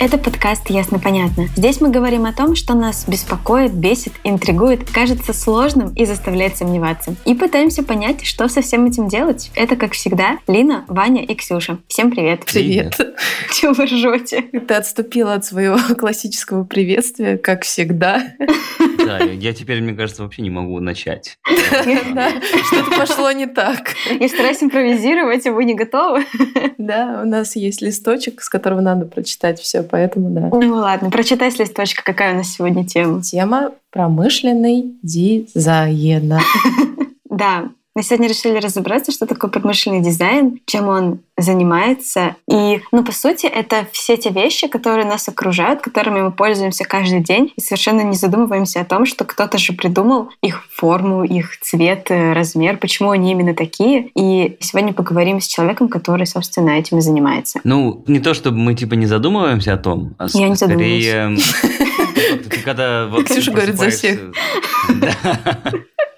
Это подкаст «Ясно-понятно». Здесь мы говорим о том, что нас беспокоит, бесит, интригует, кажется сложным и заставляет сомневаться. И пытаемся понять, что со всем этим делать. Это, как всегда, Лина, Ваня и Ксюша. Всем привет. Привет. Чего вы ржете? Ты отступила от своего классического приветствия, как всегда. Да, я теперь, мне кажется, вообще не могу начать. Да, Что-то пошло не так. Я стараюсь импровизировать, а вы не готовы? Да, у нас есть листочек, с которого надо прочитать все, поэтому да. Ну ладно, прочитай с листочка, какая у нас сегодня тема. Тема промышленный дизайн. Да, мы сегодня решили разобраться, что такое промышленный дизайн, чем он занимается. И, ну, по сути, это все те вещи, которые нас окружают, которыми мы пользуемся каждый день, и совершенно не задумываемся о том, что кто-то же придумал их форму, их цвет, э, размер, почему они именно такие. И сегодня поговорим с человеком, который, собственно, этим и занимается. Ну, не то, чтобы мы типа не задумываемся о том, а Я не скорее... ну, как-то Ты когда... вот Ксюша говорит за всех. Да.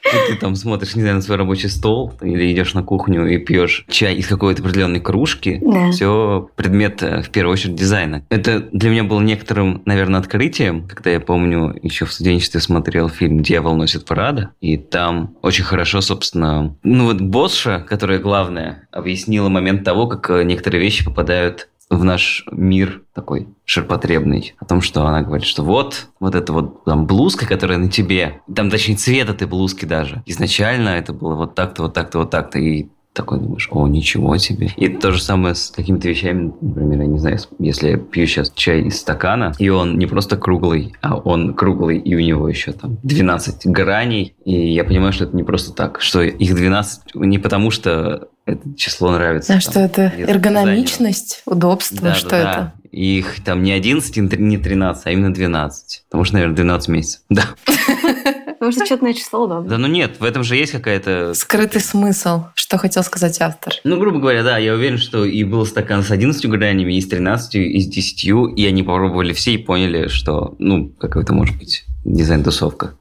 Ты там смотришь, не знаю, на свой рабочий стол или идешь на кухню и пьешь чай из какой-то определенной кружки. Да. Все предмет, э, в первую очередь, дизайна. Это для меня было некоторым, наверное, открытием, когда я помню, еще в студенчестве смотрел фильм «Дьявол носит парада», и там очень хорошо, собственно, ну вот Босша, которая главная, объяснила момент того, как э, некоторые вещи попадают в наш мир такой ширпотребный, о том, что она говорит, что вот, вот эта вот там блузка, которая на тебе, там точнее цвет этой блузки даже, изначально это было вот так-то, вот так-то, вот так-то, и такой думаешь, о, ничего себе. И то же самое с какими-то вещами, например, я не знаю, если я пью сейчас чай из стакана, и он не просто круглый, а он круглый, и у него еще там 12 граней, и я понимаю, что это не просто так, что их 12 не потому, что это число нравится. А там, что это? Эргономичность, удобство, Да, что да, это? да. Их там не 11, и не 13, а именно 12. Потому что, наверное, 12 месяцев. Да. Потому что четное число удобно. Да ну нет, в этом же есть какая-то... Скрытый смысл, что хотел сказать автор. Ну, грубо говоря, да, я уверен, что и был стакан с 11 гранями, и с 13, и с 10, и они попробовали все и поняли, что, ну, какой-то может быть дизайн-тусовка.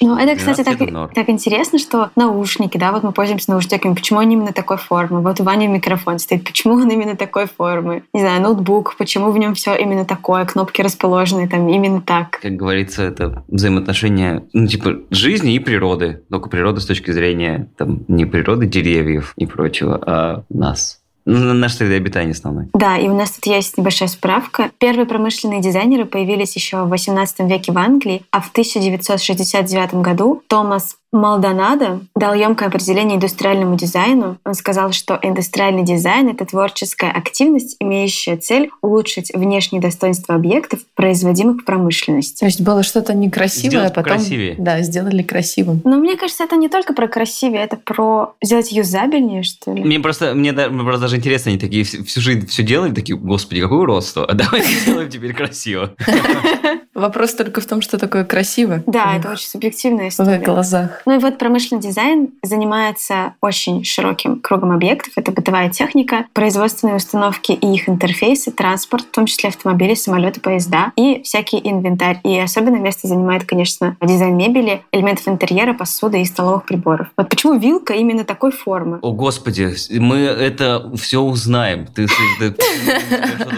Ну, это, кстати, 12 так, так интересно, что наушники, да, вот мы пользуемся наушниками, почему они именно такой формы? Вот у Вани микрофон стоит, почему он именно такой формы? Не знаю, ноутбук, почему в нем все именно такое, кнопки расположены там именно так. Как говорится, это взаимоотношения, ну, типа, жизни и природы. Только природы с точки зрения, там, не природы деревьев и прочего, а нас. Ну, на- наша среда обитания основной. Да, и у нас тут есть небольшая справка. Первые промышленные дизайнеры появились еще в 18 веке в Англии, а в 1969 году Томас Малдонадо дал емкое определение индустриальному дизайну. Он сказал, что индустриальный дизайн — это творческая активность, имеющая цель улучшить внешние достоинства объектов, производимых в промышленности. То есть было что-то некрасивое, Сделать а потом покрасивее. да, сделали красивым. Но мне кажется, это не только про красивее, это про сделать юзабельнее, что ли. Мне просто, мне, да- мне просто даже интересно, они такие всю всю жизнь все делали, такие, господи, какое уродство, а давай сделаем теперь красиво. Вопрос только в том, что такое красиво. Да, в это очень субъективная в история. их глазах. Ну и вот промышленный дизайн занимается очень широким кругом объектов. Это бытовая техника, производственные установки и их интерфейсы, транспорт, в том числе автомобили, самолеты, поезда и всякий инвентарь. И особенное место занимает, конечно, дизайн мебели, элементов интерьера, посуды и столовых приборов. Вот почему вилка именно такой формы? О, господи, мы это все узнаем. Ты, ты-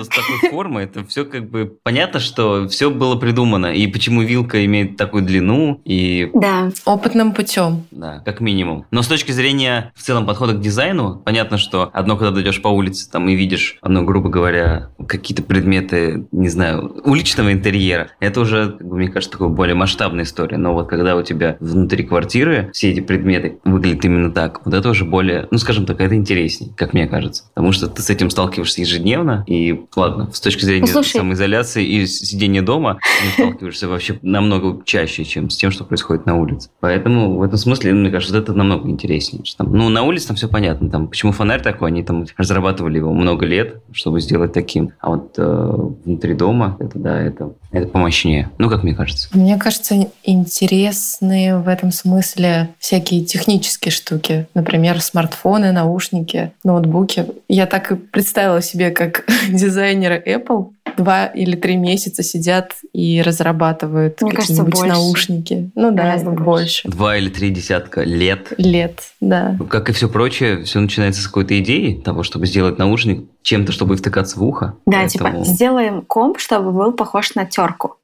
с такой формой, это все как бы понятно, что все было придумано. И почему вилка имеет такую длину, и Да, Опытным путем. Да, как минимум. Но с точки зрения в целом подхода к дизайну, понятно, что одно, когда ты идешь по улице там и видишь, одно, грубо говоря, какие-то предметы, не знаю, уличного интерьера, это уже, как бы, мне кажется, такая более масштабная история. Но вот когда у тебя внутри квартиры все эти предметы выглядят именно так, вот это уже более, ну, скажем так, это интересней, как мне кажется. Потому что ты с этим сталкиваешься ежедневно, и, ладно, с точки зрения Ну, слушай. самоизоляции и сидения дома, ты сталкиваешься вообще намного чаще, чем с тем, что происходит на улице. Поэтому в этом смысле, ну, мне кажется, это намного интереснее. Что там, ну, на улице там все понятно. Там, почему фонарь такой, они там разрабатывали его много лет, чтобы сделать таким. А вот э, внутри дома, это да, это, это помощнее. Ну, как мне кажется. Мне кажется, интересные в этом смысле всякие технические штуки. Например, смартфоны, наушники, ноутбуки. Я так и представила себе, как дизайнеры Apple два или три месяца сидят и разрабатывают какие-нибудь наушники. Ну да, Гораздо больше. больше. Два или три десятка лет. Лет, да. Как и все прочее, все начинается с какой-то идеи того, чтобы сделать наушник чем-то, чтобы втыкаться в ухо. Да, Поэтому- типа, сделаем комп, чтобы был похож на терку.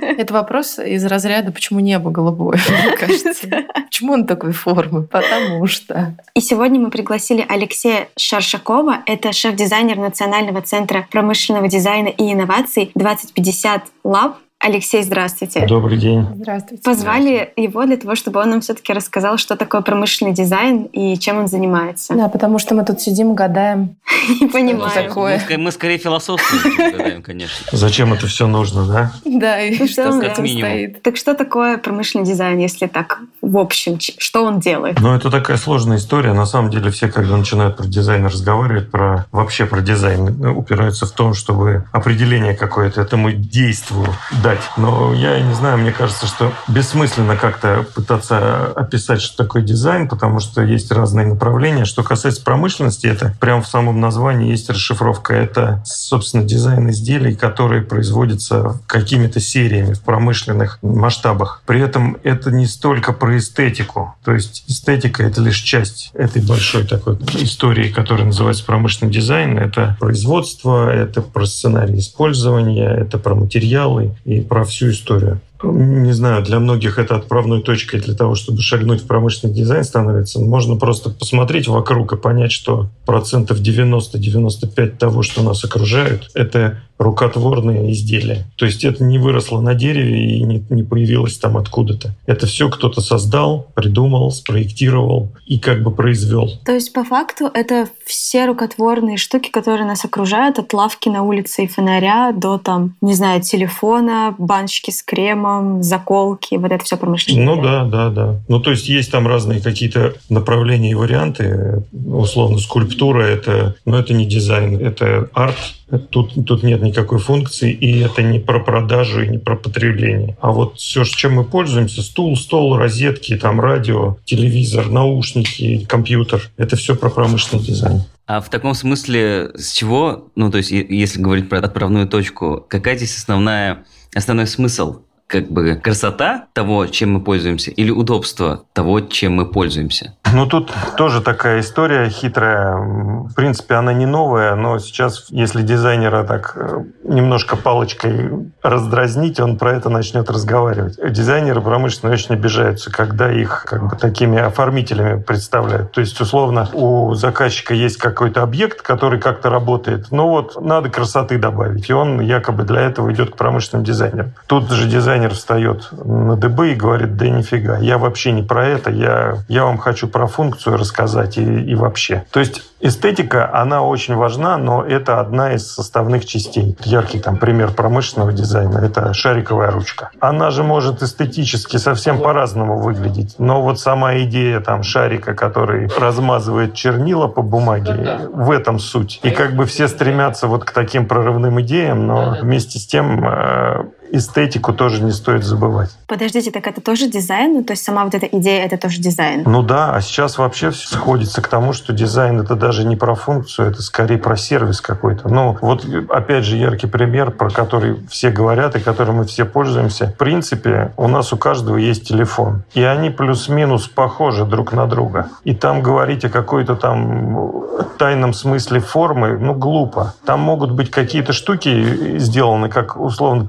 Это вопрос из разряда «почему небо голубое?» мне кажется. Почему он такой формы? Потому что. И сегодня мы пригласили Алексея Шаршакова. Это шеф-дизайнер Национального центра промышленного дизайна и инноваций 2050 Lab. Алексей, здравствуйте. Добрый день. Здравствуйте. Позвали его для того, чтобы он нам все-таки рассказал, что такое промышленный дизайн и чем он занимается. Да, потому что мы тут сидим, гадаем. Не понимаю. такое? Мы, скорее философствуем, гадаем, конечно. Зачем это все нужно, да? Да, и Ну, что как минимум. стоит. Так что такое промышленный дизайн, если так в общем? Что он делает? Но это такая сложная история. На самом деле все, когда начинают про дизайн разговаривать, про вообще про дизайн, ну, упираются в том, чтобы определение какое-то этому действию дать. Но я не знаю, мне кажется, что бессмысленно как-то пытаться описать, что такое дизайн, потому что есть разные направления. Что касается промышленности, это прямо в самом названии есть расшифровка. Это, собственно, дизайн изделий, которые производятся какими-то сериями в промышленных масштабах. При этом это не столько про эстетику. То есть эстетика — это лишь часть этой большой такой истории, которая называется промышленный дизайн. Это производство, это про сценарий использования, это про материалы и про всю историю. Не знаю, для многих это отправной точкой для того, чтобы шагнуть в промышленный дизайн становится. Можно просто посмотреть вокруг и понять, что процентов 90-95 того, что нас окружает, это рукотворные изделия. То есть это не выросло на дереве и не, не появилось там откуда-то. Это все кто-то создал, придумал, спроектировал и как бы произвел. То есть, по факту, это все рукотворные штуки, которые нас окружают, от лавки на улице и фонаря до, там, не знаю, телефона, баночки с кремом, заколки, вот это все промышленное. Ну да, да, да. Ну то есть есть там разные какие-то направления и варианты. Условно скульптура это, ну это не дизайн, это арт. Тут, тут нет никакой функции, и это не про продажу и не про потребление. А вот все, чем мы пользуемся, стул, стол, розетки, там радио, телевизор, наушники, компьютер, это все про промышленный дизайн. А в таком смысле, с чего, ну, то есть, если говорить про отправную точку, какая здесь основная, основной смысл? Как бы красота того, чем мы пользуемся, или удобство того, чем мы пользуемся? Ну, тут тоже такая история хитрая. В принципе, она не новая, но сейчас, если дизайнера так э, немножко палочкой раздразнить, он про это начнет разговаривать. Дизайнеры промышленные очень обижаются, когда их как бы такими оформителями представляют. То есть, условно, у заказчика есть какой-то объект, который как-то работает. Ну вот, надо красоты добавить. И он якобы для этого идет к промышленным дизайнерам. Тут же дизайнер встает на дыбы и говорит, да нифига, я вообще не про это, я, я вам хочу про функцию рассказать и, и вообще. То есть эстетика, она очень важна, но это одна из составных частей. Яркий там пример промышленного дизайна – это шариковая ручка. Она же может эстетически совсем по-разному выглядеть, но вот сама идея там шарика, который размазывает чернила по бумаге, в этом суть. И как бы все стремятся вот к таким прорывным идеям, но вместе с тем э, эстетику тоже не стоит забывать. Подождите, так это тоже дизайн? Ну, то есть сама вот эта идея — это тоже дизайн? Ну да, а сейчас вообще все сходится к тому, что дизайн это даже не про функцию, это скорее про сервис какой-то. Ну вот опять же яркий пример, про который все говорят и которым мы все пользуемся. В принципе, у нас у каждого есть телефон, и они плюс-минус похожи друг на друга. И там говорить о какой-то там тайном смысле формы, ну глупо. Там могут быть какие-то штуки сделаны, как условно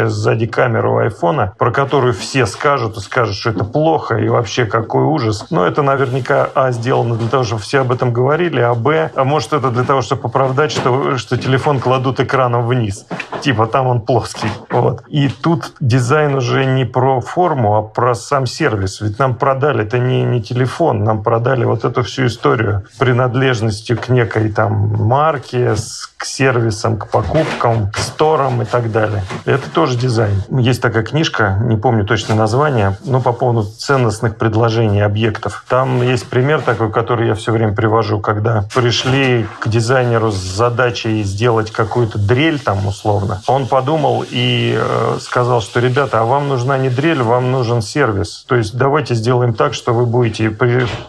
торчащая сзади камера у айфона, про которую все скажут и скажут, что это плохо и вообще какой ужас. Но это наверняка, а, сделано для того, чтобы все об этом говорили, а, б, а может это для того, чтобы оправдать, что, что телефон кладут экраном вниз. Типа там он плоский. Вот. И тут дизайн уже не про форму, а про сам сервис. Ведь нам продали, это не, не телефон, нам продали вот эту всю историю принадлежностью к некой там марке, с, к сервисам, к покупкам, к сторам и так далее. Это тоже дизайн. Есть такая книжка, не помню точно название, но по поводу ценностных предложений объектов. Там есть пример такой, который я все время привожу, когда пришли к дизайнеру с задачей сделать какую-то дрель там условно. Он подумал и э, сказал, что, ребята, а вам нужна не дрель, вам нужен сервис. То есть давайте сделаем так, что вы будете,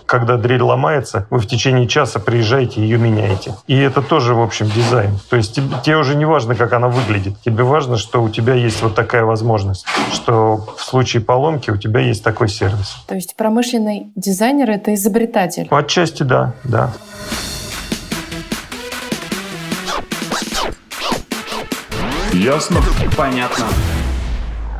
когда дрель ломается, вы в течение часа приезжаете и ее меняете. И это тоже, в общем, дизайн. То есть тебе, тебе уже не важно, как она выглядит. Тебе важно, что у тебя есть вот такая возможность, что в случае поломки у тебя есть такой сервис. То есть промышленный дизайнер — это изобретатель? Отчасти да, да. Ясно? Понятно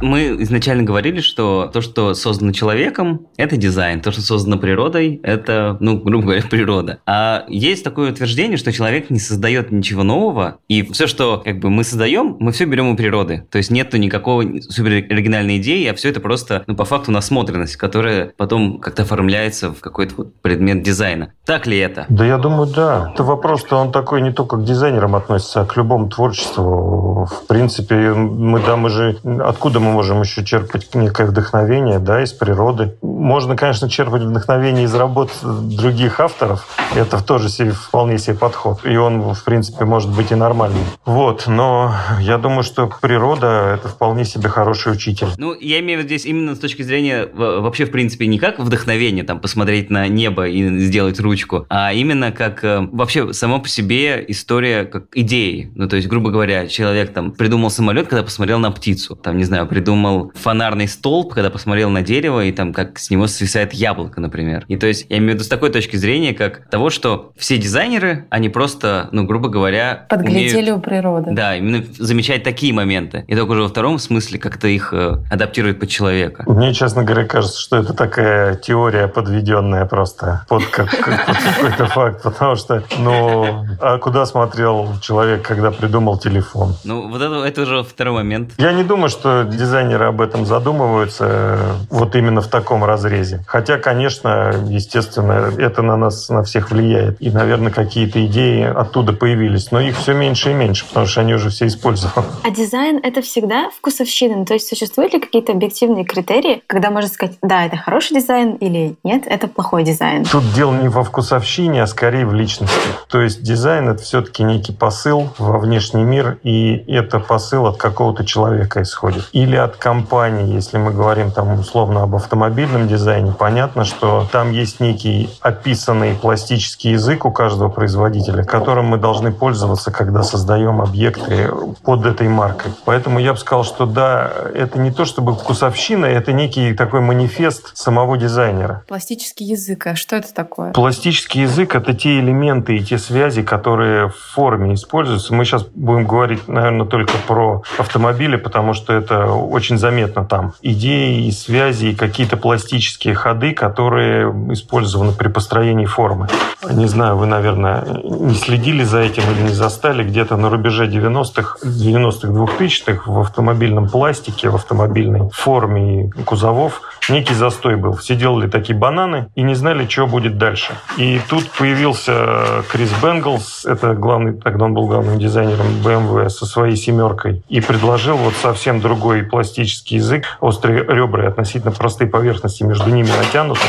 мы изначально говорили, что то, что создано человеком, это дизайн. То, что создано природой, это, ну, грубо говоря, природа. А есть такое утверждение, что человек не создает ничего нового, и все, что как бы мы создаем, мы все берем у природы. То есть нету никакого супер оригинальной идеи, а все это просто, ну, по факту насмотренность, которая потом как-то оформляется в какой-то вот предмет дизайна. Так ли это? Да, я думаю, да. Это вопрос-то он такой не только к дизайнерам относится, а к любому творчеству. В принципе, мы, да, мы же... Откуда мы можем еще черпать некое вдохновение да, из природы. Можно, конечно, черпать вдохновение из работ других авторов. Это тоже себе, вполне себе подход. И он, в принципе, может быть и нормальный. Вот. Но я думаю, что природа — это вполне себе хороший учитель. Ну, я имею в виду здесь именно с точки зрения вообще, в принципе, не как вдохновение, там, посмотреть на небо и сделать ручку, а именно как э, вообще само по себе история как идеи. Ну, то есть, грубо говоря, человек там придумал самолет, когда посмотрел на птицу. Там, не знаю, придумал фонарный столб, когда посмотрел на дерево, и там как с него свисает яблоко, например. И то есть я имею в виду с такой точки зрения, как того, что все дизайнеры, они просто, ну, грубо говоря... Подглядели умеют, у природы. Да, именно замечать такие моменты. И только уже во втором смысле как-то их э, адаптирует под человека. Мне, честно говоря, кажется, что это такая теория подведенная просто под, как, под какой-то факт, потому что, ну, а куда смотрел человек, когда придумал телефон? Ну, вот это, это уже второй момент. Я не думаю, что дизайнер дизайнеры об этом задумываются э, вот именно в таком разрезе. Хотя, конечно, естественно, это на нас, на всех влияет. И, наверное, какие-то идеи оттуда появились. Но их все меньше и меньше, потому что они уже все использованы. А дизайн — это всегда вкусовщина? Ну, то есть существуют ли какие-то объективные критерии, когда можно сказать, да, это хороший дизайн или нет, это плохой дизайн? Тут дело не во вкусовщине, а скорее в личности. То есть дизайн — это все-таки некий посыл во внешний мир, и это посыл от какого-то человека исходит. Или от компании, если мы говорим там условно об автомобильном дизайне, понятно, что там есть некий описанный пластический язык у каждого производителя, которым мы должны пользоваться, когда создаем объекты под этой маркой. Поэтому я бы сказал, что да, это не то чтобы вкусовщина, это некий такой манифест самого дизайнера. Пластический язык, а что это такое? Пластический язык — это те элементы и те связи, которые в форме используются. Мы сейчас будем говорить, наверное, только про автомобили, потому что это очень заметно там. Идеи и связи, и какие-то пластические ходы, которые использованы при построении формы. Не знаю, вы, наверное, не следили за этим или не застали. Где-то на рубеже 90-х, 90-х, 2000-х в автомобильном пластике, в автомобильной форме и кузовов некий застой был. Все делали такие бананы и не знали, что будет дальше. И тут появился Крис Бенглс, это главный, тогда он был главным дизайнером BMW со своей семеркой, и предложил вот совсем другой пластический язык, острые ребра и относительно простые поверхности между ними натянуты.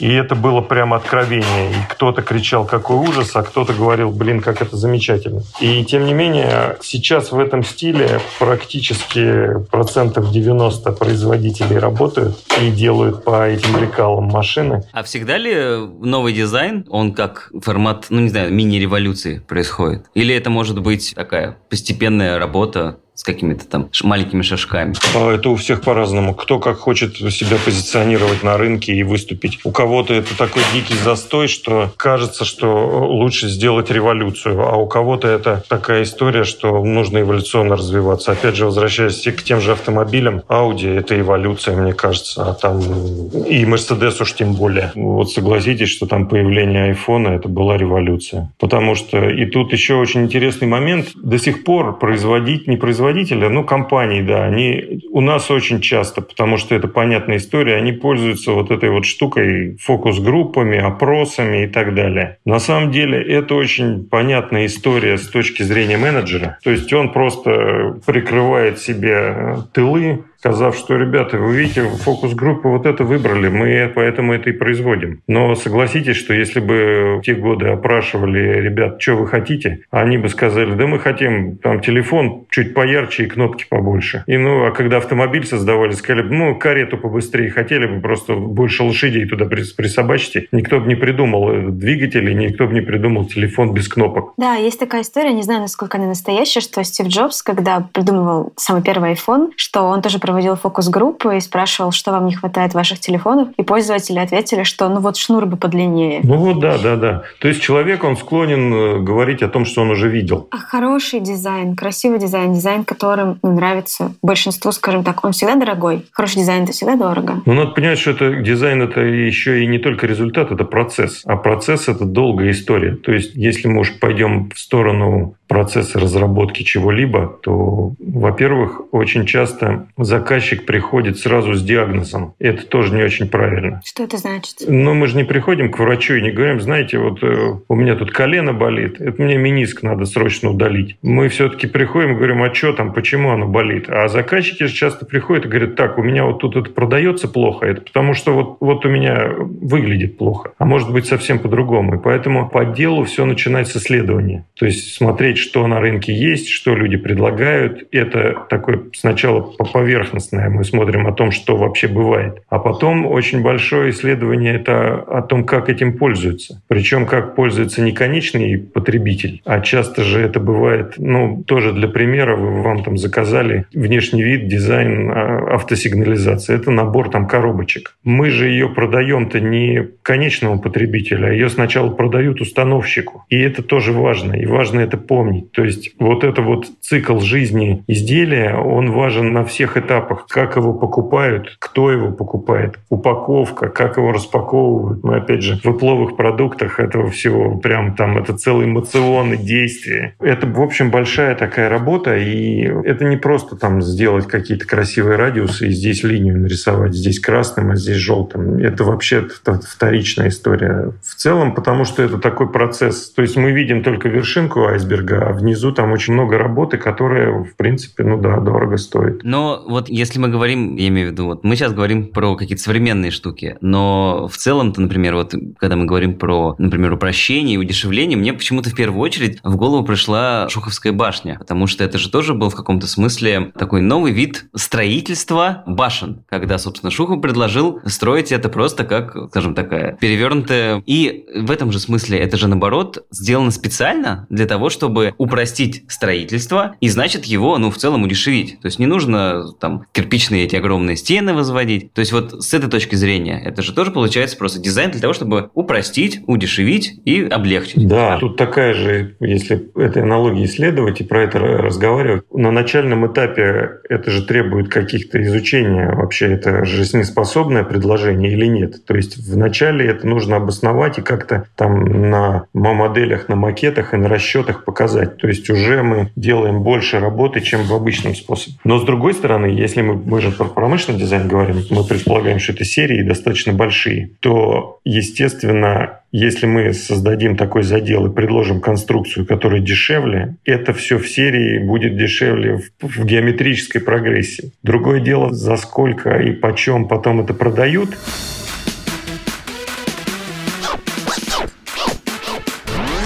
И это было прямо откровение. И кто-то кричал, какой ужас, а кто-то говорил, блин, как это замечательно. И тем не менее, сейчас в этом стиле практически процентов 90 производителей работают и делают по этим лекалам машины. А всегда ли новый дизайн, он как формат, ну не знаю, мини-революции происходит? Или это может быть такая постепенная работа с какими-то там маленькими шажками? А это у всех по-разному. Кто как хочет себя позиционировать на рынке и выступить. У кого-то это такой дикий застой, что кажется, что лучше сделать революцию, а у кого-то это такая история, что нужно эволюционно развиваться. Опять же, возвращаясь к тем же автомобилям, Audi — это эволюция, мне кажется, а там и Mercedes уж тем более. Вот согласитесь, что там появление айфона — это была революция. Потому что и тут еще очень интересный момент. До сих пор производить, не производить производителя, ну, компании, да, они у нас очень часто, потому что это понятная история, они пользуются вот этой вот штукой, фокус-группами, опросами и так далее. На самом деле это очень понятная история с точки зрения менеджера. То есть он просто прикрывает себе тылы, сказав, что, ребята, вы видите, фокус-группу вот это выбрали, мы поэтому это и производим. Но согласитесь, что если бы в те годы опрашивали ребят, что вы хотите, они бы сказали, да мы хотим там телефон чуть поярче и кнопки побольше. И ну, а когда автомобиль создавали, сказали, ну, карету побыстрее, хотели бы просто больше лошадей туда присобачьте. Никто бы не придумал двигатели, никто бы не придумал телефон без кнопок. Да, есть такая история, не знаю, насколько она настоящая, что Стив Джобс, когда придумывал самый первый iPhone, что он тоже проводил фокус-группы и спрашивал, что вам не хватает ваших телефонов, и пользователи ответили, что ну вот шнур бы подлиннее. Ну вот, да, да, да. То есть человек, он склонен э, говорить о том, что он уже видел. А хороший дизайн, красивый дизайн, дизайн, которым нравится большинству, скажем так, он всегда дорогой. Хороший дизайн — это всегда дорого. Ну, надо понимать, что это дизайн — это еще и не только результат, это процесс. А процесс — это долгая история. То есть если мы уж пойдем в сторону процесса разработки чего-либо, то, во-первых, очень часто заказчик приходит сразу с диагнозом. Это тоже не очень правильно. Что это значит? Но мы же не приходим к врачу и не говорим, знаете, вот э, у меня тут колено болит, это мне миниск надо срочно удалить. Мы все-таки приходим и говорим, а что там, почему оно болит? А заказчики же часто приходят и говорят, так, у меня вот тут это продается плохо, это потому что вот, вот у меня выглядит плохо, а может быть совсем по-другому. И поэтому по делу все начинать с исследования. То есть смотреть, что на рынке есть, что люди предлагают. Это такое сначала поверхностное. Мы смотрим о том, что вообще бывает. А потом очень большое исследование это о том, как этим пользуются. Причем как пользуется не конечный потребитель, а часто же это бывает, ну, тоже для примера, вы вам там заказали внешний вид, дизайн, а, автосигнализация. Это набор там коробочек. Мы же ее продаем-то не конечному потребителю, а ее сначала продают установщику. И это тоже важно. И важно это помнить помнить. То есть вот это вот цикл жизни изделия, он важен на всех этапах. Как его покупают, кто его покупает, упаковка, как его распаковывают. Мы, опять же, в эпловых продуктах этого всего прям там это целые эмоционы, действия. Это, в общем, большая такая работа, и это не просто там сделать какие-то красивые радиусы и здесь линию нарисовать, здесь красным, а здесь желтым. Это вообще вторичная история. В целом, потому что это такой процесс. То есть мы видим только вершинку айсберга, а внизу там очень много работы, которая, в принципе, ну да, дорого стоит. Но вот если мы говорим, я имею в виду, вот мы сейчас говорим про какие-то современные штуки, но в целом-то, например, вот когда мы говорим про, например, упрощение и удешевление, мне почему-то в первую очередь в голову пришла Шуховская башня, потому что это же тоже был в каком-то смысле такой новый вид строительства башен, когда, собственно, Шухов предложил строить это просто как, скажем, такая перевернутая. И в этом же смысле это же, наоборот, сделано специально для того, упростить строительство и, значит, его, ну, в целом удешевить. То есть не нужно там кирпичные эти огромные стены возводить. То есть вот с этой точки зрения это же тоже получается просто дизайн для того, чтобы упростить, удешевить и облегчить. Да, тут такая же, если этой аналогии исследовать и про это разговаривать, на начальном этапе это же требует каких-то изучения вообще, это жизнеспособное предложение или нет. То есть вначале это нужно обосновать и как-то там на моделях, на макетах и на расчетах показать, сказать. То есть уже мы делаем больше работы, чем в обычном способе. Но с другой стороны, если мы, мы же про промышленный дизайн говорим, мы предполагаем, что это серии достаточно большие, то, естественно, если мы создадим такой задел и предложим конструкцию, которая дешевле, это все в серии будет дешевле в, в геометрической прогрессии. Другое дело, за сколько и почем потом это продают,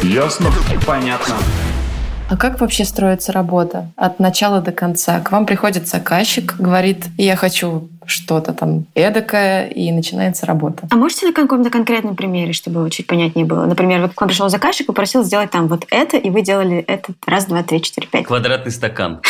Ясно? Понятно. А как вообще строится работа от начала до конца? К вам приходит заказчик, говорит, я хочу что-то там эдакое, и начинается работа. А можете на каком-то конкретном примере, чтобы чуть понятнее было? Например, вот к вам пришел заказчик, попросил сделать там вот это, и вы делали это раз, два, три, четыре, пять. Квадратный стакан.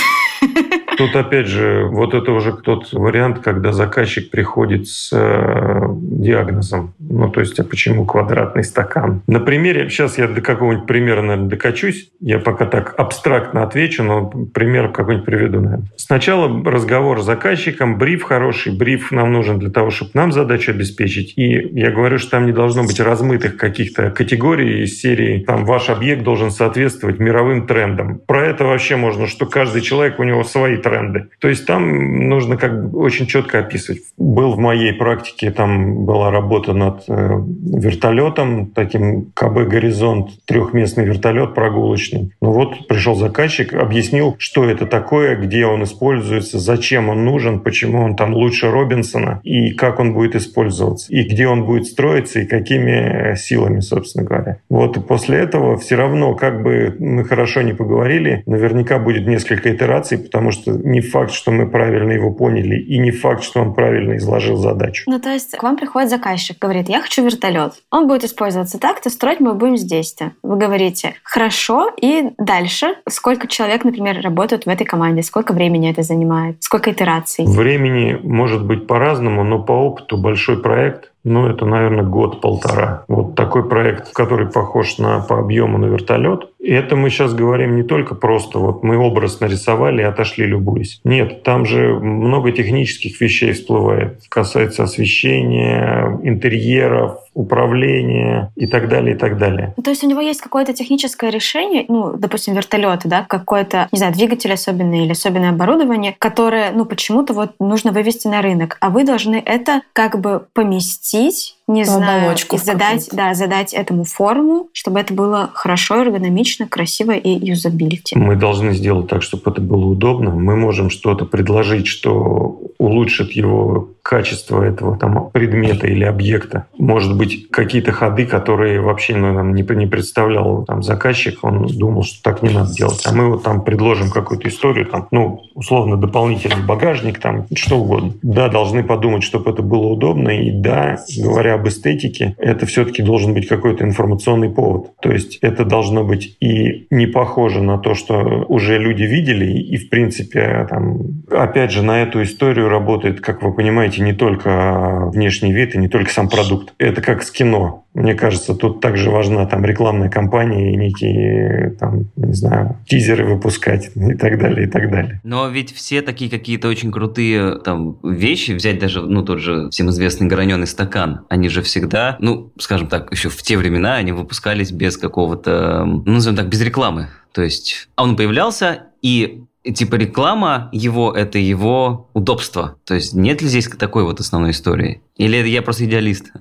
Тут опять же, вот это уже тот вариант, когда заказчик приходит с э, диагнозом. Ну, то есть, а почему квадратный стакан? На примере, сейчас я до какого-нибудь примера, наверное, докачусь. Я пока так абстрактно отвечу, но пример какой-нибудь приведу, наверное. Сначала разговор с заказчиком, бриф хороший, хороший бриф нам нужен для того, чтобы нам задачу обеспечить. И я говорю, что там не должно быть размытых каких-то категорий из серии там ваш объект должен соответствовать мировым трендам. Про это вообще можно, что каждый человек, у него свои тренды. То есть там нужно как бы очень четко описывать. Был в моей практике, там была работа над э, вертолетом, таким КБ «Горизонт», трехместный вертолет прогулочный. Ну вот пришел заказчик, объяснил, что это такое, где он используется, зачем он нужен, почему он там лучше Робинсона и как он будет использоваться, и где он будет строиться, и какими э, силами, собственно говоря. Вот и после этого все равно, как бы мы хорошо не поговорили, наверняка будет несколько итераций, потому что не факт, что мы правильно его поняли, и не факт, что он правильно изложил задачу. Ну, то есть к вам приходит заказчик, говорит, я хочу вертолет. Он будет использоваться так-то, строить мы будем здесь-то. Вы говорите, хорошо, и дальше, сколько человек, например, работают в этой команде, сколько времени это занимает, сколько итераций? Времени может быть по-разному, но по опыту большой проект ну, это, наверное, год-полтора. Вот такой проект, который похож на, по объему на вертолет. И это мы сейчас говорим не только просто вот мы образ нарисовали и отошли любуясь. Нет, там же много технических вещей всплывает. Касается освещения, интерьеров, управления и так далее, и так далее. Ну, то есть у него есть какое-то техническое решение, ну, допустим, вертолет, да, какой-то, не знаю, двигатель особенный или особенное оборудование, которое, ну, почему-то вот нужно вывести на рынок, а вы должны это как бы поместить не знаю, и задать, да, задать этому форму, чтобы это было хорошо, эргономично, красиво и юзабилити. Мы должны сделать так, чтобы это было удобно. Мы можем что-то предложить, что улучшит его качество этого там, предмета или объекта. Может быть, какие-то ходы, которые вообще ну, нам не, не представлял там, заказчик, он думал, что так не надо делать. А мы вот там предложим какую-то историю, там, ну, условно, дополнительный багажник, там, что угодно. Да, должны подумать, чтобы это было удобно. И да, говоря об эстетике, это все-таки должен быть какой-то информационный повод. То есть это должно быть и не похоже на то, что уже люди видели, и, в принципе, там, опять же, на эту историю работает, как вы понимаете, не только внешний вид и не только сам продукт. Это как с кино. Мне кажется, тут также важна там рекламная кампания и некие, там, не знаю, тизеры выпускать и так далее, и так далее. Но ведь все такие какие-то очень крутые там вещи, взять даже, ну, тот же всем известный граненый стакан, они же всегда, ну, скажем так, еще в те времена они выпускались без какого-то, ну, назовем так, без рекламы. То есть он появлялся, и типа реклама его – это его удобство. То есть нет ли здесь такой вот основной истории? Или я просто идеалист?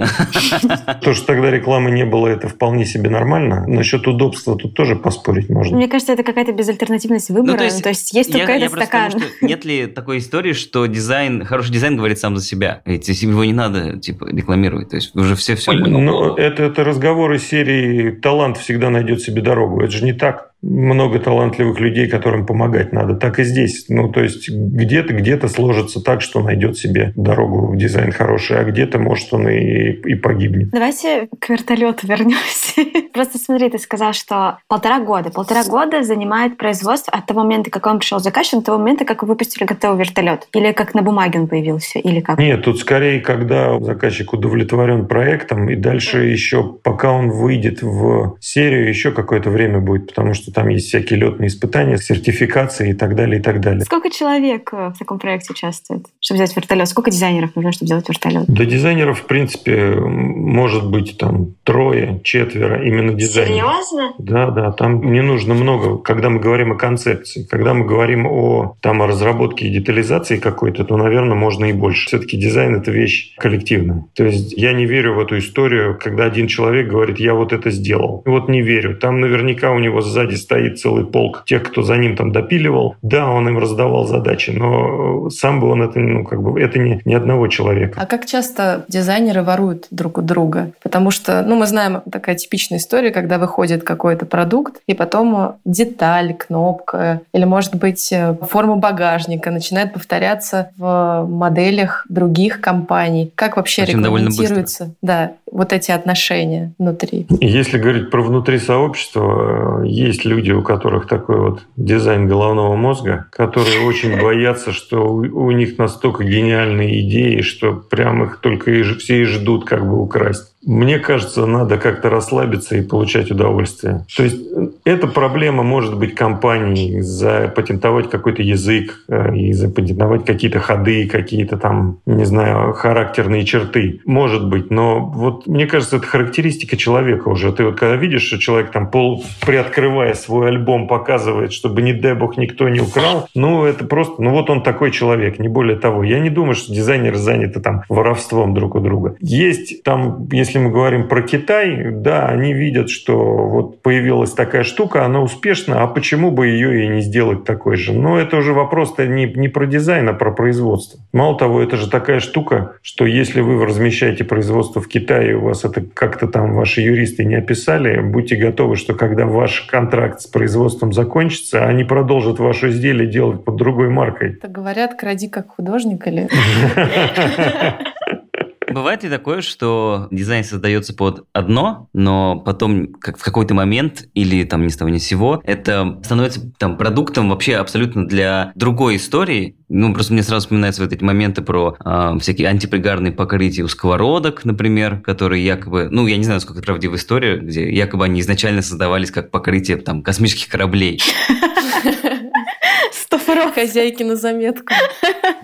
То, что тогда рекламы не было, это вполне себе нормально. Насчет удобства тут тоже поспорить можно. Мне кажется, это какая-то безальтернативность выбора. Ну, то, есть, то есть есть только я, этот я стакан. Что нет ли такой истории, что дизайн, хороший дизайн говорит сам за себя? Ведь его не надо типа рекламировать. То есть уже все все. Ну, это, это разговоры серии «Талант всегда найдет себе дорогу». Это же не так много талантливых людей, которым помогать надо. Так и здесь. Ну, то есть где-то где-то сложится так, что найдет себе дорогу в дизайн хороший, а где-то, может, он и, и погибнет. Давайте к вертолету вернемся. Просто смотри, ты сказал, что полтора года. Полтора года занимает производство от того момента, как он пришел заказчик, до того момента, как вы выпустили готовый вертолет. Или как на бумаге он появился, или как? Нет, тут скорее, когда заказчик удовлетворен проектом, и дальше еще, пока он выйдет в серию, еще какое-то время будет, потому что там есть всякие летные испытания, сертификации и так далее, и так далее. Сколько человек э, в таком проекте участвует, чтобы сделать вертолет? Сколько дизайнеров нужно, чтобы сделать вертолет? Да дизайнеров, в принципе, может быть там трое, четверо, именно дизайнеров. Серьезно? Да, да, там не нужно много. Когда мы говорим о концепции, когда мы говорим о, там, о разработке и детализации какой-то, то, наверное, можно и больше. Все-таки дизайн — это вещь коллективная. То есть я не верю в эту историю, когда один человек говорит, я вот это сделал. Вот не верю. Там наверняка у него сзади стоит целый полк тех, кто за ним там допиливал. Да, он им раздавал задачи, но сам бы он это, ну, как бы, это не, не одного человека. А как часто дизайнеры воруют друг у друга? Потому что, ну, мы знаем такая типичная история, когда выходит какой-то продукт, и потом деталь, кнопка, или, может быть, форма багажника начинает повторяться в моделях других компаний. Как вообще Причем регламентируется да, вот эти отношения внутри? Если говорить про внутри сообщества, есть люди, у которых такой вот дизайн головного мозга, которые очень боятся, что у них настолько гениальные идеи, что прям их только и все и ждут как бы украсть. Мне кажется, надо как-то расслабиться и получать удовольствие. То есть э, эта проблема может быть компанией запатентовать какой-то язык э, и запатентовать какие-то ходы, какие-то там, не знаю, характерные черты. Может быть, но вот мне кажется, это характеристика человека уже. Ты вот когда видишь, что человек там пол приоткрывая свой альбом показывает, чтобы не дай бог никто не украл, ну это просто, ну вот он такой человек, не более того. Я не думаю, что дизайнеры заняты там воровством друг у друга. Есть там, если мы говорим про Китай, да, они видят, что вот появилась такая штука, она успешна, а почему бы ее и не сделать такой же? Но это уже вопрос-то не, не про дизайн, а про производство. Мало того, это же такая штука, что если вы размещаете производство в Китае, у вас это как-то там ваши юристы не описали, будьте готовы, что когда ваш контракт с производством закончится, они продолжат ваше изделие делать под другой маркой. Это говорят, кради как художник или... Бывает ли такое, что дизайн создается под одно, но потом как в какой-то момент или там ни с того ни с сего это становится там продуктом вообще абсолютно для другой истории? Ну, просто мне сразу вспоминаются вот эти моменты про э, всякие антипригарные покрытия у сковородок, например, которые якобы, ну, я не знаю, сколько это правдивая история, где якобы они изначально создавались как покрытие там космических кораблей. Стоферов. Хозяйки на заметку.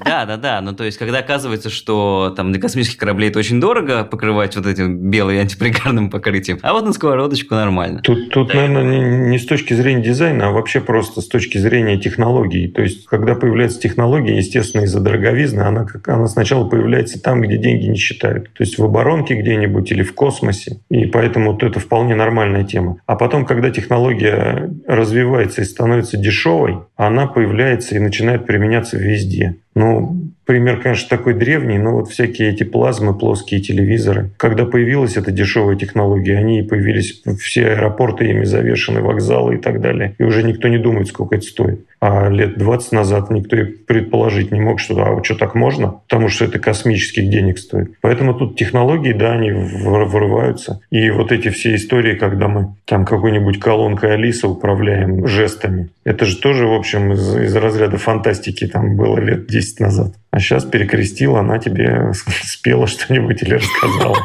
Да, да, да. Ну, то есть, когда оказывается, что там для космических кораблей это очень дорого покрывать вот этим белым антипригарным покрытием, а вот на сковородочку нормально. Тут, тут да. наверное, не, не с точки зрения дизайна, а вообще просто с точки зрения технологий. То есть, когда появляется технология, естественно, из-за дороговизны, она, она сначала появляется там, где деньги не считают. То есть, в оборонке где-нибудь или в космосе. И поэтому вот это вполне нормальная тема. А потом, когда технология развивается и становится дешевой, она появляется и начинает применяться везде. Ну, пример, конечно, такой древний, но вот всякие эти плазмы, плоские телевизоры. Когда появилась эта дешевая технология, они появились, все аэропорты ими завешены, вокзалы и так далее. И уже никто не думает, сколько это стоит. А лет 20 назад никто и предположить не мог, что а что так можно, потому что это космических денег стоит. Поэтому тут технологии, да, они вырываются. И вот эти все истории, когда мы там какой-нибудь колонкой Алиса управляем жестами, это же тоже, в общем, из, из разряда фантастики там было лет 10 назад. А сейчас перекрестила, она тебе спела что-нибудь или рассказала.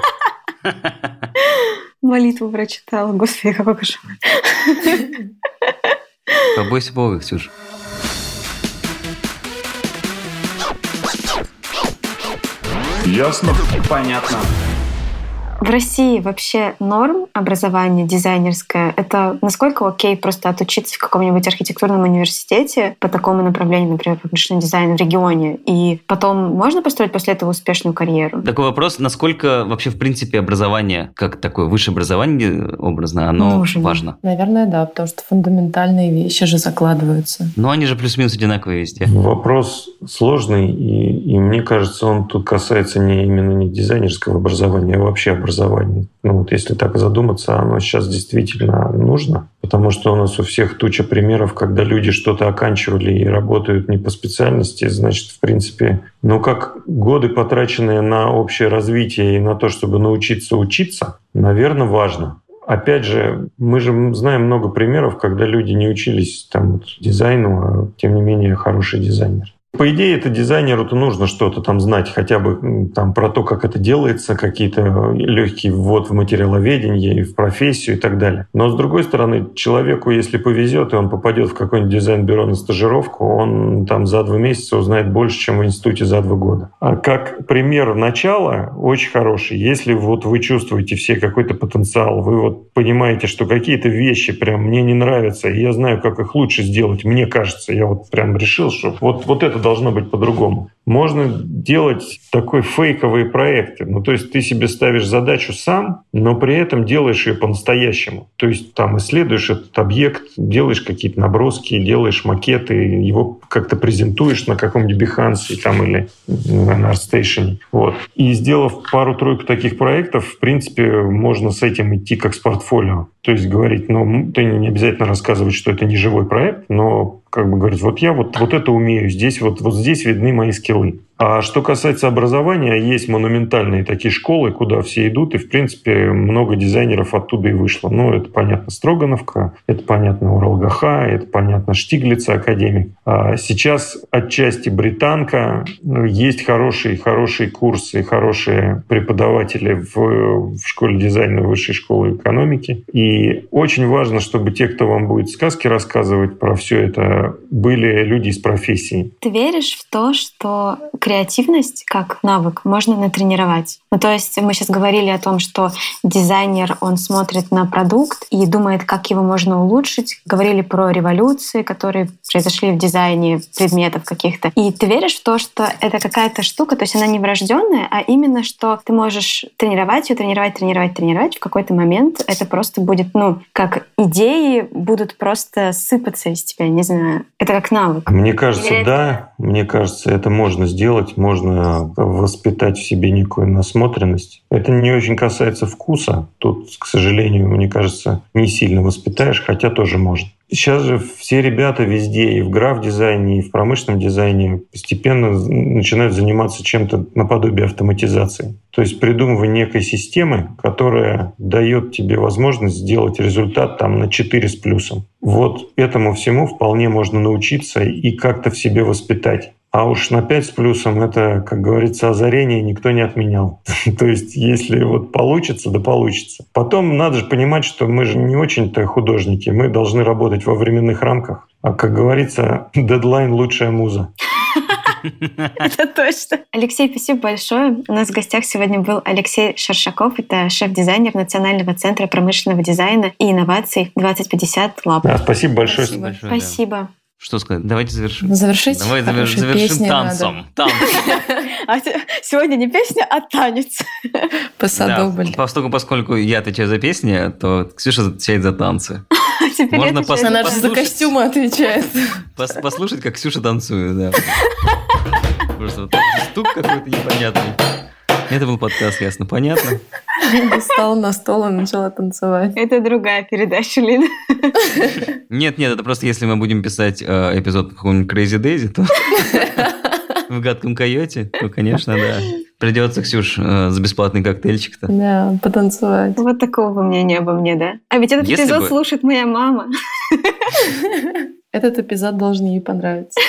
Молитву прочитала. Господи, какой кошмар. Побойся Бога, Ксюша. Ясно? Понятно. В России вообще норм образование дизайнерское? Это насколько окей просто отучиться в каком-нибудь архитектурном университете по такому направлению, например, промышленный дизайн в регионе, и потом можно построить после этого успешную карьеру? Такой вопрос, насколько вообще в принципе образование, как такое высшее образование образно, оно Нужно. важно? Наверное, да, потому что фундаментальные вещи же закладываются. Но они же плюс-минус одинаковые везде. Вопрос сложный, и, и мне кажется, он тут касается не именно не дизайнерского образования, а вообще образования. Ну вот если так задуматься, оно сейчас действительно нужно, потому что у нас у всех туча примеров, когда люди что-то оканчивали и работают не по специальности, значит, в принципе, ну как годы, потраченные на общее развитие и на то, чтобы научиться учиться, наверное, важно. Опять же, мы же знаем много примеров, когда люди не учились там вот, дизайну, а тем не менее хороший дизайнер. По идее, это дизайнеру-то нужно что-то там знать, хотя бы там про то, как это делается, какие-то легкий ввод в материаловедение и в профессию и так далее. Но с другой стороны, человеку, если повезет, и он попадет в какой-нибудь дизайн-бюро на стажировку, он там за два месяца узнает больше, чем в институте за два года. А как пример начала очень хороший. Если вот вы чувствуете все какой-то потенциал, вы вот понимаете, что какие-то вещи прям мне не нравятся, и я знаю, как их лучше сделать, мне кажется, я вот прям решил, что вот, вот это должно быть по-другому. Можно делать такой фейковые проекты. Ну, то есть ты себе ставишь задачу сам, но при этом делаешь ее по-настоящему. То есть там исследуешь этот объект, делаешь какие-то наброски, делаешь макеты, его как-то презентуешь на каком-нибудь Behance там, или на ArtStation. Вот. И сделав пару-тройку таких проектов, в принципе, можно с этим идти как с портфолио. То есть говорить, ну, ты не обязательно рассказывать, что это не живой проект, но как бы говорить, вот я вот, вот это умею, здесь вот, вот здесь видны мои скиллы. Kommunikation. А что касается образования, есть монументальные такие школы, куда все идут, и, в принципе, много дизайнеров оттуда и вышло. Ну, это, понятно, Строгановка, это, понятно, Уралгаха, это, понятно, Штиглица, академик. А сейчас отчасти британка, ну, есть хорошие, хорошие курсы, хорошие преподаватели в, в школе дизайна Высшей школы экономики. И очень важно, чтобы те, кто вам будет сказки рассказывать про все это, были люди из профессии. Ты веришь в то, что креативность как навык можно натренировать. Ну, то есть мы сейчас говорили о том, что дизайнер, он смотрит на продукт и думает, как его можно улучшить. Говорили про революции, которые произошли в дизайне предметов каких-то. И ты веришь в то, что это какая-то штука, то есть она не врожденная, а именно, что ты можешь тренировать ее, тренировать, тренировать, тренировать. В какой-то момент это просто будет, ну, как идеи будут просто сыпаться из тебя, не знаю. Это как навык. Мне кажется, Или да. Это... Мне кажется, это можно сделать сделать, можно воспитать в себе некую насмотренность. Это не очень касается вкуса. Тут, к сожалению, мне кажется, не сильно воспитаешь, хотя тоже можно. Сейчас же все ребята везде, и в граф-дизайне, и в промышленном дизайне постепенно начинают заниматься чем-то наподобие автоматизации. То есть придумывание некой системы, которая дает тебе возможность сделать результат там на 4 с плюсом. Вот этому всему вполне можно научиться и как-то в себе воспитать. А уж на 5 с плюсом это, как говорится, озарение никто не отменял. То есть если вот получится, да получится. Потом надо же понимать, что мы же не очень-то художники. Мы должны работать во временных рамках. А как говорится, дедлайн — лучшая муза. Это точно. Алексей, спасибо большое. У нас в гостях сегодня был Алексей Шаршаков. Это шеф-дизайнер Национального центра промышленного дизайна и инноваций 2050 Lab. Да, спасибо большое. Спасибо. Большое, спасибо. Что сказать? Давайте завершим. Завершить? Давай завершим танцем. Танцем. А сегодня не песня, а танец. Посадобль. Да, поскольку, поскольку я отвечаю за песни, то Ксюша отвечает за танцы. Теперь Можно пос- Она же за костюмы отвечает. Пос- послушать, как Ксюша танцует, да. Просто вот стук какой-то непонятный. Это был подкаст «Ясно, понятно». Встала на стол и начала танцевать. Это другая передача, Лина. Нет, нет, это просто если мы будем писать э, эпизод какого-нибудь Crazy Daisy, то в гадком койоте, то, конечно, да. Придется, Ксюш, э, за бесплатный коктейльчик-то. Да, потанцевать. Вот такого мнения обо мне, да? А ведь этот Если эпизод бы... слушает моя мама. Этот эпизод должен ей понравиться.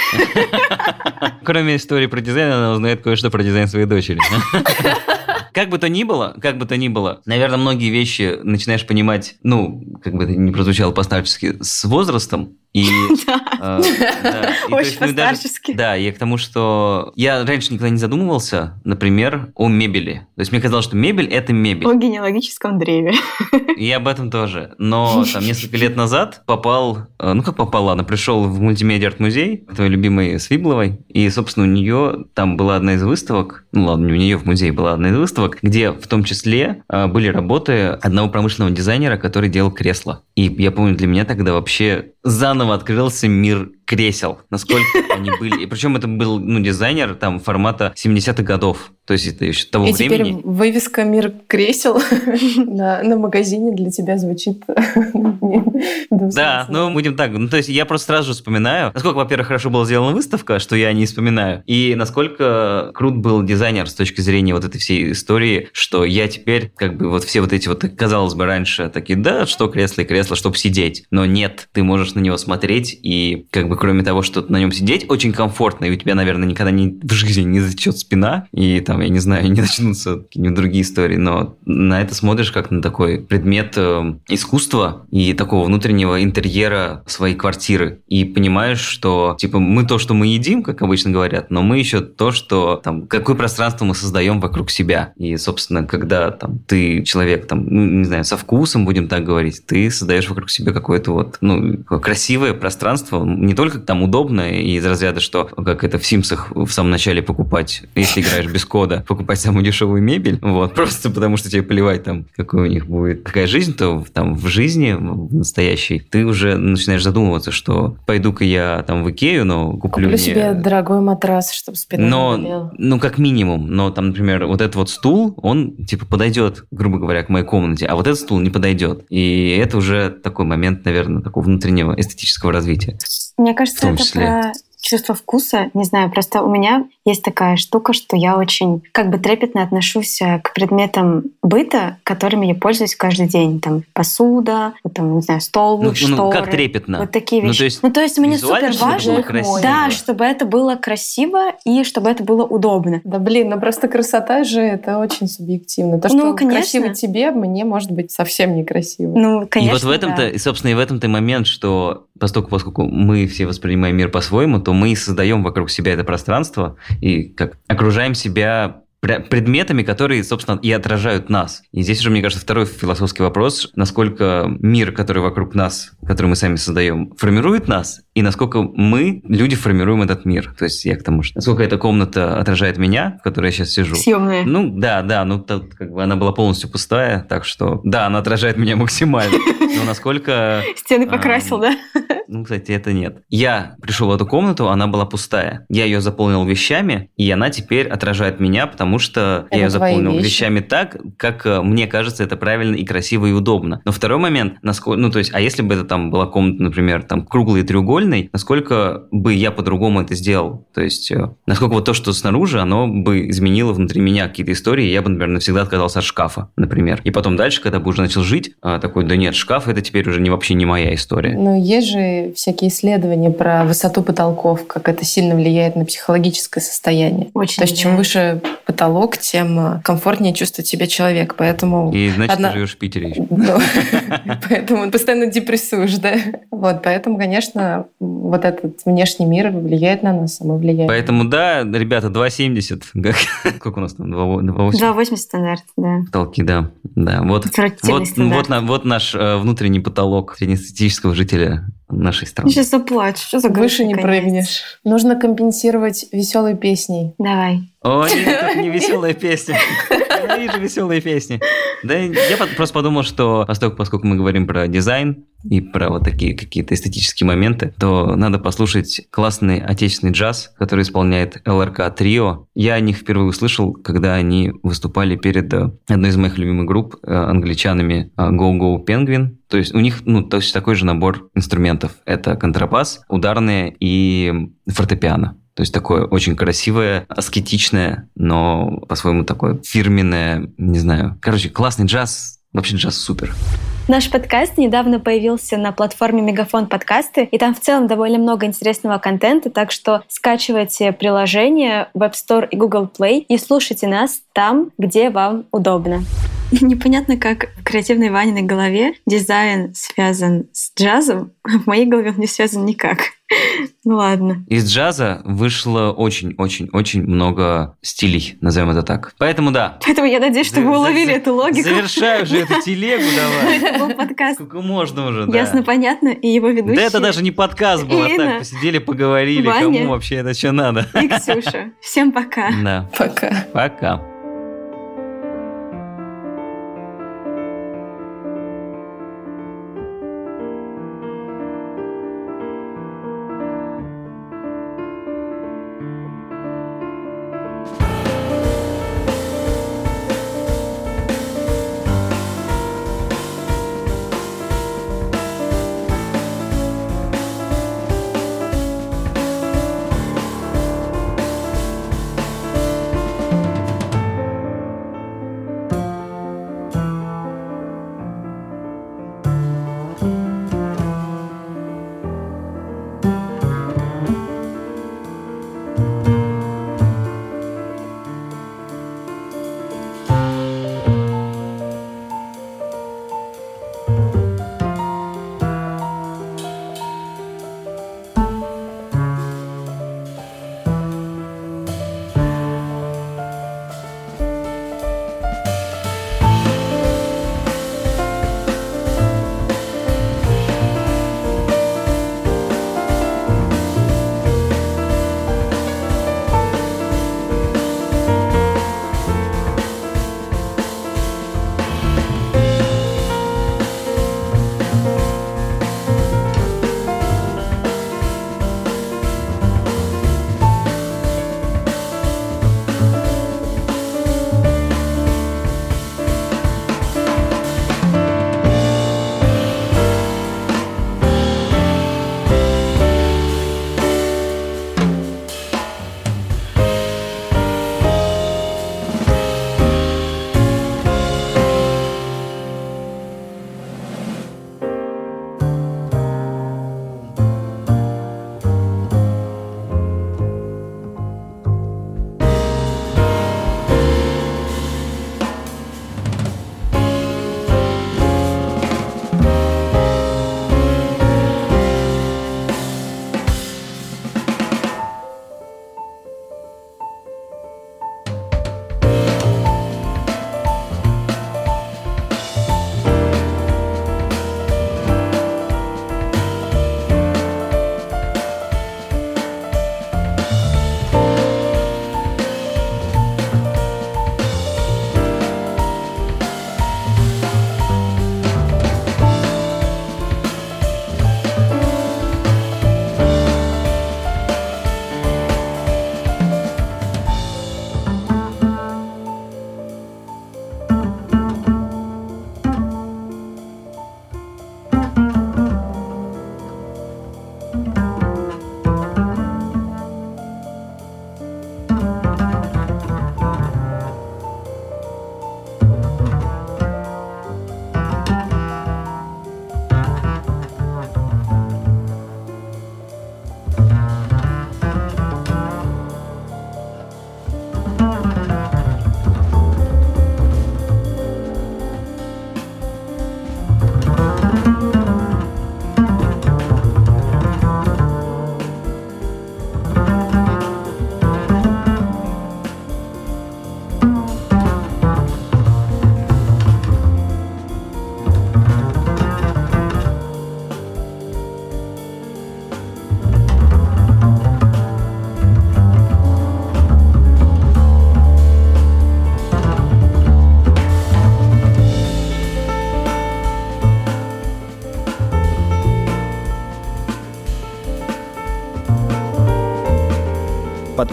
Кроме истории про дизайн, она узнает кое-что про дизайн своей дочери. Как бы то ни было, как бы то ни было, наверное, многие вещи начинаешь понимать, ну, как бы это не прозвучало по-старчески, с возрастом, и, да. Э, Очень ну, по-старчески. Да, я к тому, что я раньше никогда не задумывался, например, о мебели. То есть мне казалось, что мебель – это мебель. О генеалогическом древе. И об этом тоже. Но там несколько лет назад попал, э, ну как попал, ладно, пришел в мультимедиа-арт-музей, твоей любимой Свибловой, и, собственно, у нее там была одна из выставок, ну ладно, не у нее в музее была одна из выставок, где в том числе э, были работы одного промышленного дизайнера, который делал кресла. И я помню, для меня тогда вообще заново открылся мир кресел, насколько они были. И причем это был ну, дизайнер там формата 70-х годов. То есть это еще того И времени. теперь вывеска «Мир кресел» на, на магазине для тебя звучит Да, ну будем так. Ну, то есть я просто сразу же вспоминаю, насколько, во-первых, хорошо была сделана выставка, что я не вспоминаю, и насколько крут был дизайнер с точки зрения вот этой всей истории, что я теперь как бы вот все вот эти вот, казалось бы, раньше такие, да, что кресло и кресло, чтобы сидеть. Но нет, ты можешь на него смотреть и как бы кроме того, что на нем сидеть очень комфортно, и у тебя, наверное, никогда не, в жизни не затечет спина, и там, я не знаю, не начнутся какие-нибудь другие истории, но на это смотришь как на такой предмет э, искусства и такого внутреннего интерьера своей квартиры, и понимаешь, что, типа, мы то, что мы едим, как обычно говорят, но мы еще то, что, там, какое пространство мы создаем вокруг себя, и, собственно, когда, там, ты человек, там, ну, не знаю, со вкусом, будем так говорить, ты создаешь вокруг себя какое-то вот, ну, красивое пространство, не только только там удобно и из разряда, что как это в Симсах в самом начале покупать, если играешь без кода, покупать самую дешевую мебель, вот, просто потому что тебе плевать там, какой у них будет, какая жизнь, то там в жизни в настоящей ты уже начинаешь задумываться, что пойду-ка я там в Икею, но куплю, куплю мне... себе дорогой матрас, чтобы спина но, не. Ну, как минимум, но там, например, вот этот вот стул, он типа подойдет, грубо говоря, к моей комнате, а вот этот стул не подойдет. И это уже такой момент, наверное, такого внутреннего эстетического развития. Мне кажется, это про чувство вкуса, не знаю, просто у меня есть такая штука, что я очень как бы трепетно отношусь э, к предметам быта, которыми я пользуюсь каждый день. Там посуда, вот там, не знаю, стол, Ну, шторы. ну, как трепетно? Вот такие Ну, вещи. то есть ну, то есть мне супер чтобы важно, красиво. да, чтобы это было красиво и чтобы это было удобно. Да блин, ну просто красота же это очень субъективно. То, Ну, что конечно. красиво тебе, мне может быть совсем некрасиво. Ну, конечно, и вот в этом-то, да. и, собственно, и в этом-то и момент, что поскольку, поскольку мы все воспринимаем мир по-своему, то мы создаем вокруг себя это пространство и как окружаем себя пре- предметами, которые, собственно, и отражают нас. И здесь уже, мне кажется, второй философский вопрос, насколько мир, который вокруг нас, который мы сами создаем, формирует нас, и насколько мы, люди, формируем этот мир. То есть я к тому, что насколько эта комната отражает меня, в которой я сейчас сижу. Съемная. Ну, да, да, ну, тут как бы она была полностью пустая, так что, да, она отражает меня максимально. Но насколько... Стены покрасил, а, да? Ну, кстати, это нет. Я пришел в эту комнату, она была пустая. Я ее заполнил вещами, и она теперь отражает меня, потому что Это я ее заполнил вещи. вещами так, как э, мне кажется, это правильно и красиво и удобно. Но второй момент, насколько, ну, то есть, а если бы это там была комната, например, там круглой и треугольной, насколько бы я по-другому это сделал? То есть, э, насколько вот то, что снаружи, оно бы изменило внутри меня какие-то истории, я бы, например, навсегда отказался от шкафа, например. И потом дальше, когда бы уже начал жить, а, такой, да нет, шкаф это теперь уже не вообще не моя история. Ну, есть же всякие исследования про высоту потолков, как это сильно влияет на психологическое состояние. Очень То есть, чем выше потолок, тем э, комфортнее чувствует себя человек. Поэтому И значит, Одна- ты живешь в Питере еще. Ну, Поэтому постоянно депрессуешь, да? Вот, поэтому, конечно, вот этот внешний мир влияет на нас, а мы влияем. Поэтому, да, ребята, 2,70. Как- Сколько у нас там? 2,80 2,80 стандарт, да. потолки, да. Да, вот, вот, стандарт. вот, на- вот наш э, внутренний потолок среднестатистического жителя нашей страны. Сейчас заплачу. Что за Выше не конец? прыгнешь. Нужно компенсировать веселой песней. Давай. О, нет, это не веселая песня. Ненавижу веселые песни. Да, я просто подумал, что поскольку, поскольку мы говорим про дизайн и про вот такие какие-то эстетические моменты, то надо послушать классный отечественный джаз, который исполняет ЛРК Трио. Я о них впервые услышал, когда они выступали перед э, одной из моих любимых групп, э, англичанами э, Go Go Penguin. То есть у них ну, точно такой же набор инструментов. Это контрабас, ударные и фортепиано. То есть такое очень красивое, аскетичное, но по-своему такое фирменное, не знаю. Короче, классный джаз. Вообще джаз супер. Наш подкаст недавно появился на платформе Мегафон подкасты, и там в целом довольно много интересного контента, так что скачивайте приложение в App Store и Google Play и слушайте нас там, где вам удобно. Непонятно, как в креативной Ваниной голове дизайн связан с джазом, а в моей голове он не связан никак. Ну ладно. Из джаза вышло очень-очень-очень много стилей, назовем это так. Поэтому да. Поэтому я надеюсь, что вы уловили эту логику. Завершай уже эту телегу давай. Это был подкаст Сколько можно уже, да. Ясно, понятно, и его Да ведущие. это даже не подкаст был, а так посидели, поговорили, кому вообще это что надо. И Ксюша. Всем пока. Да, Пока. пока.